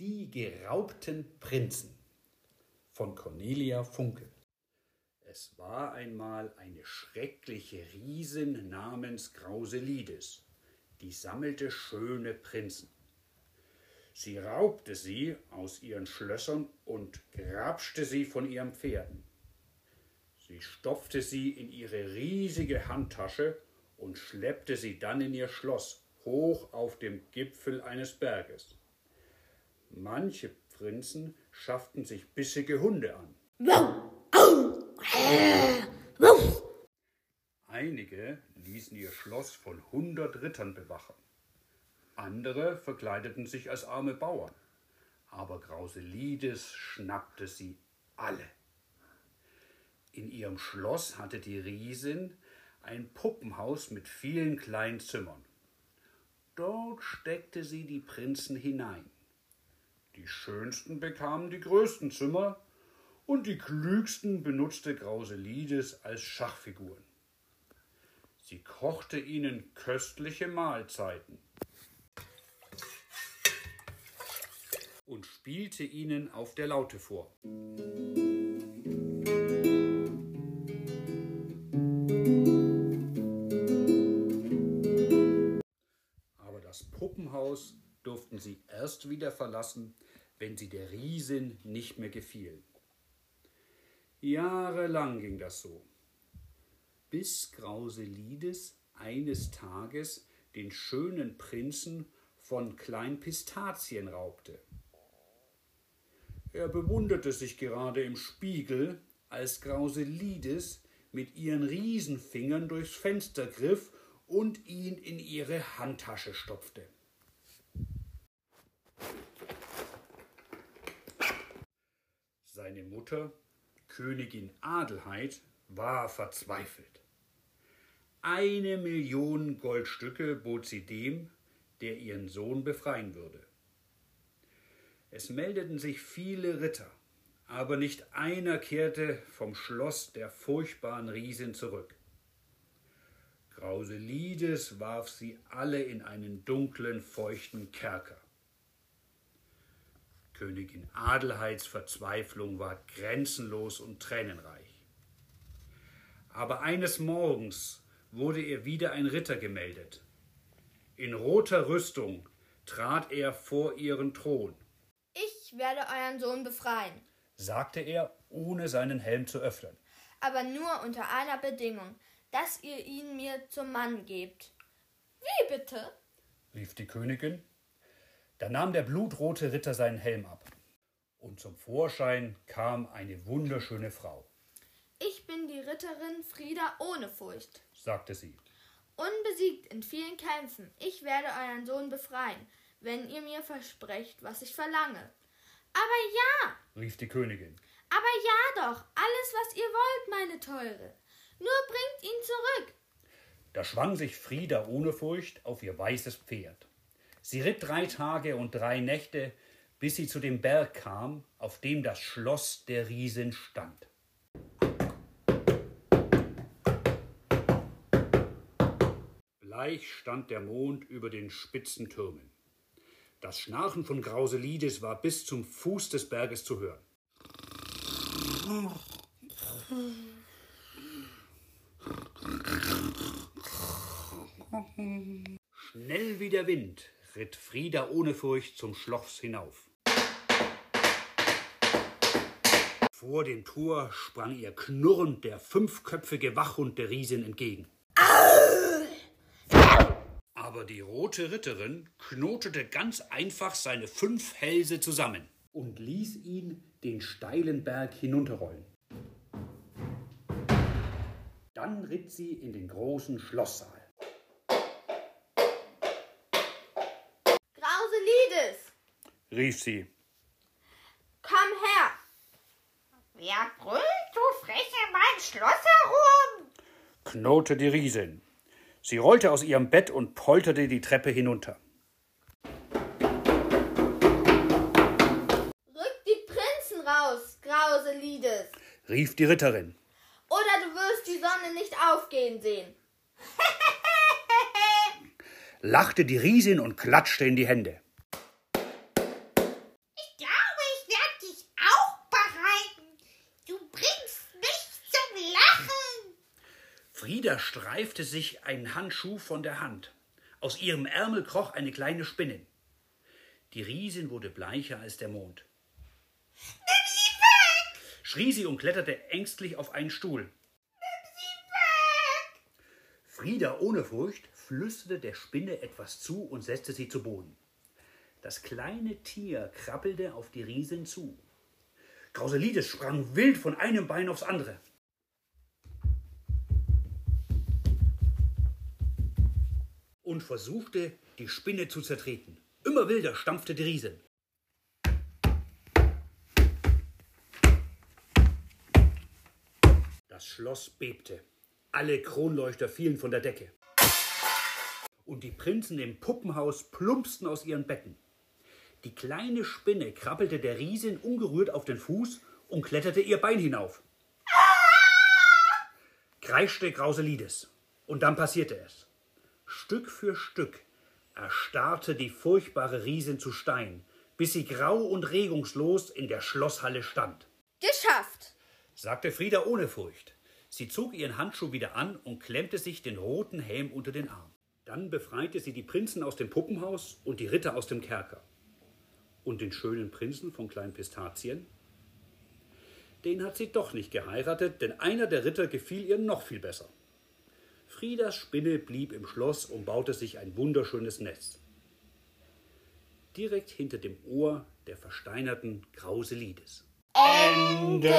Die geraubten Prinzen von Cornelia Funke. Es war einmal eine schreckliche Riesin namens Grauselides, die sammelte schöne Prinzen. Sie raubte sie aus ihren Schlössern und grapschte sie von ihren Pferden. Sie stopfte sie in ihre riesige Handtasche und schleppte sie dann in ihr Schloss, hoch auf dem Gipfel eines Berges. Manche Prinzen schafften sich bissige Hunde an. Einige ließen ihr Schloss von hundert Rittern bewachen. Andere verkleideten sich als arme Bauern. Aber Grauselides schnappte sie alle. In ihrem Schloss hatte die Riesin ein Puppenhaus mit vielen kleinen Zimmern. Dort steckte sie die Prinzen hinein. Die schönsten bekamen die größten Zimmer und die klügsten benutzte Grauselides als Schachfiguren. Sie kochte ihnen köstliche Mahlzeiten und spielte ihnen auf der Laute vor. Durften sie erst wieder verlassen, wenn sie der Riesin nicht mehr gefiel. Jahrelang ging das so, bis Grauselides eines Tages den schönen Prinzen von Klein Pistazien raubte. Er bewunderte sich gerade im Spiegel, als Grauselides mit ihren Riesenfingern durchs Fenster griff und ihn in ihre Handtasche stopfte. Seine Mutter, Königin Adelheid, war verzweifelt. Eine Million Goldstücke bot sie dem, der ihren Sohn befreien würde. Es meldeten sich viele Ritter, aber nicht einer kehrte vom Schloss der furchtbaren Riesin zurück. Grauselides warf sie alle in einen dunklen, feuchten Kerker. Königin Adelheids Verzweiflung war grenzenlos und tränenreich. Aber eines Morgens wurde ihr wieder ein Ritter gemeldet. In roter Rüstung trat er vor ihren Thron. Ich werde euren Sohn befreien, sagte er, ohne seinen Helm zu öffnen. aber nur unter einer Bedingung, dass ihr ihn mir zum Mann gebt. Wie bitte? rief die Königin. Da nahm der blutrote Ritter seinen Helm ab. Und zum Vorschein kam eine wunderschöne Frau, Ich bin die Ritterin Frieda ohne Furcht. sagte sie. Unbesiegt in vielen Kämpfen, ich werde euren Sohn befreien, wenn ihr mir versprecht, was ich verlange. Aber ja, rief die Königin. aber ja doch, alles, was ihr wollt, meine Teure. Nur bringt ihn zurück. Da schwang sich Frieda ohne Furcht auf ihr weißes Pferd. Sie ritt drei Tage und drei Nächte, bis sie zu dem Berg kam, auf dem das Schloss der Riesin stand. Bleich stand der Mond über den spitzen Türmen. Das Schnarchen von Grauselides war bis zum Fuß des Berges zu hören. Schnell wie der Wind ritt Frieda ohne Furcht zum Schloss hinauf. Vor dem Tor sprang ihr knurrend der fünfköpfige Wachhund der Riesin entgegen. Aber die rote Ritterin knotete ganz einfach seine fünf Hälse zusammen und ließ ihn den steilen Berg hinunterrollen. Dann ritt sie in den großen Schlosssaal. Rief sie. komm her. Wer brüllt so frech in mein Schloss herum? knurrte die Riesin. Sie rollte aus ihrem Bett und polterte die Treppe hinunter. Rück die Prinzen raus, Grauselides. rief die Ritterin. Oder du wirst die Sonne nicht aufgehen sehen. lachte die Riesin und klatschte in die Hände. Frieda streifte sich einen Handschuh von der Hand. Aus ihrem Ärmel kroch eine kleine Spinne. Die Riesin wurde bleicher als der Mond. Nimm sie weg! schrie sie und kletterte ängstlich auf einen Stuhl. Nimm sie weg! Frieda ohne Furcht flüsterte der Spinne etwas zu und setzte sie zu Boden. Das kleine Tier krabbelte auf die Riesin zu. Grauselides sprang wild von einem Bein aufs andere. Und versuchte, die Spinne zu zertreten. Immer wilder stampfte die Riesin. Das Schloss bebte. Alle Kronleuchter fielen von der Decke. Und die Prinzen im Puppenhaus plumpsten aus ihren Betten. Die kleine Spinne krabbelte der Riesin ungerührt auf den Fuß und kletterte ihr Bein hinauf. Kreischte Grauselides. Und dann passierte es. Stück für Stück erstarrte die furchtbare Riesin zu Stein, bis sie grau und regungslos in der Schlosshalle stand, Geschafft. sagte Frieda ohne Furcht. Sie zog ihren Handschuh wieder an und klemmte sich den roten Helm unter den Arm. Dann befreite sie die Prinzen aus dem Puppenhaus und die Ritter aus dem Kerker. Und den schönen Prinzen von Klein Pistazien? Den hat sie doch nicht geheiratet, denn einer der Ritter gefiel ihr noch viel besser. Friedas Spinne blieb im Schloss und baute sich ein wunderschönes Nest. Direkt hinter dem Ohr der versteinerten Grauselides. Ende.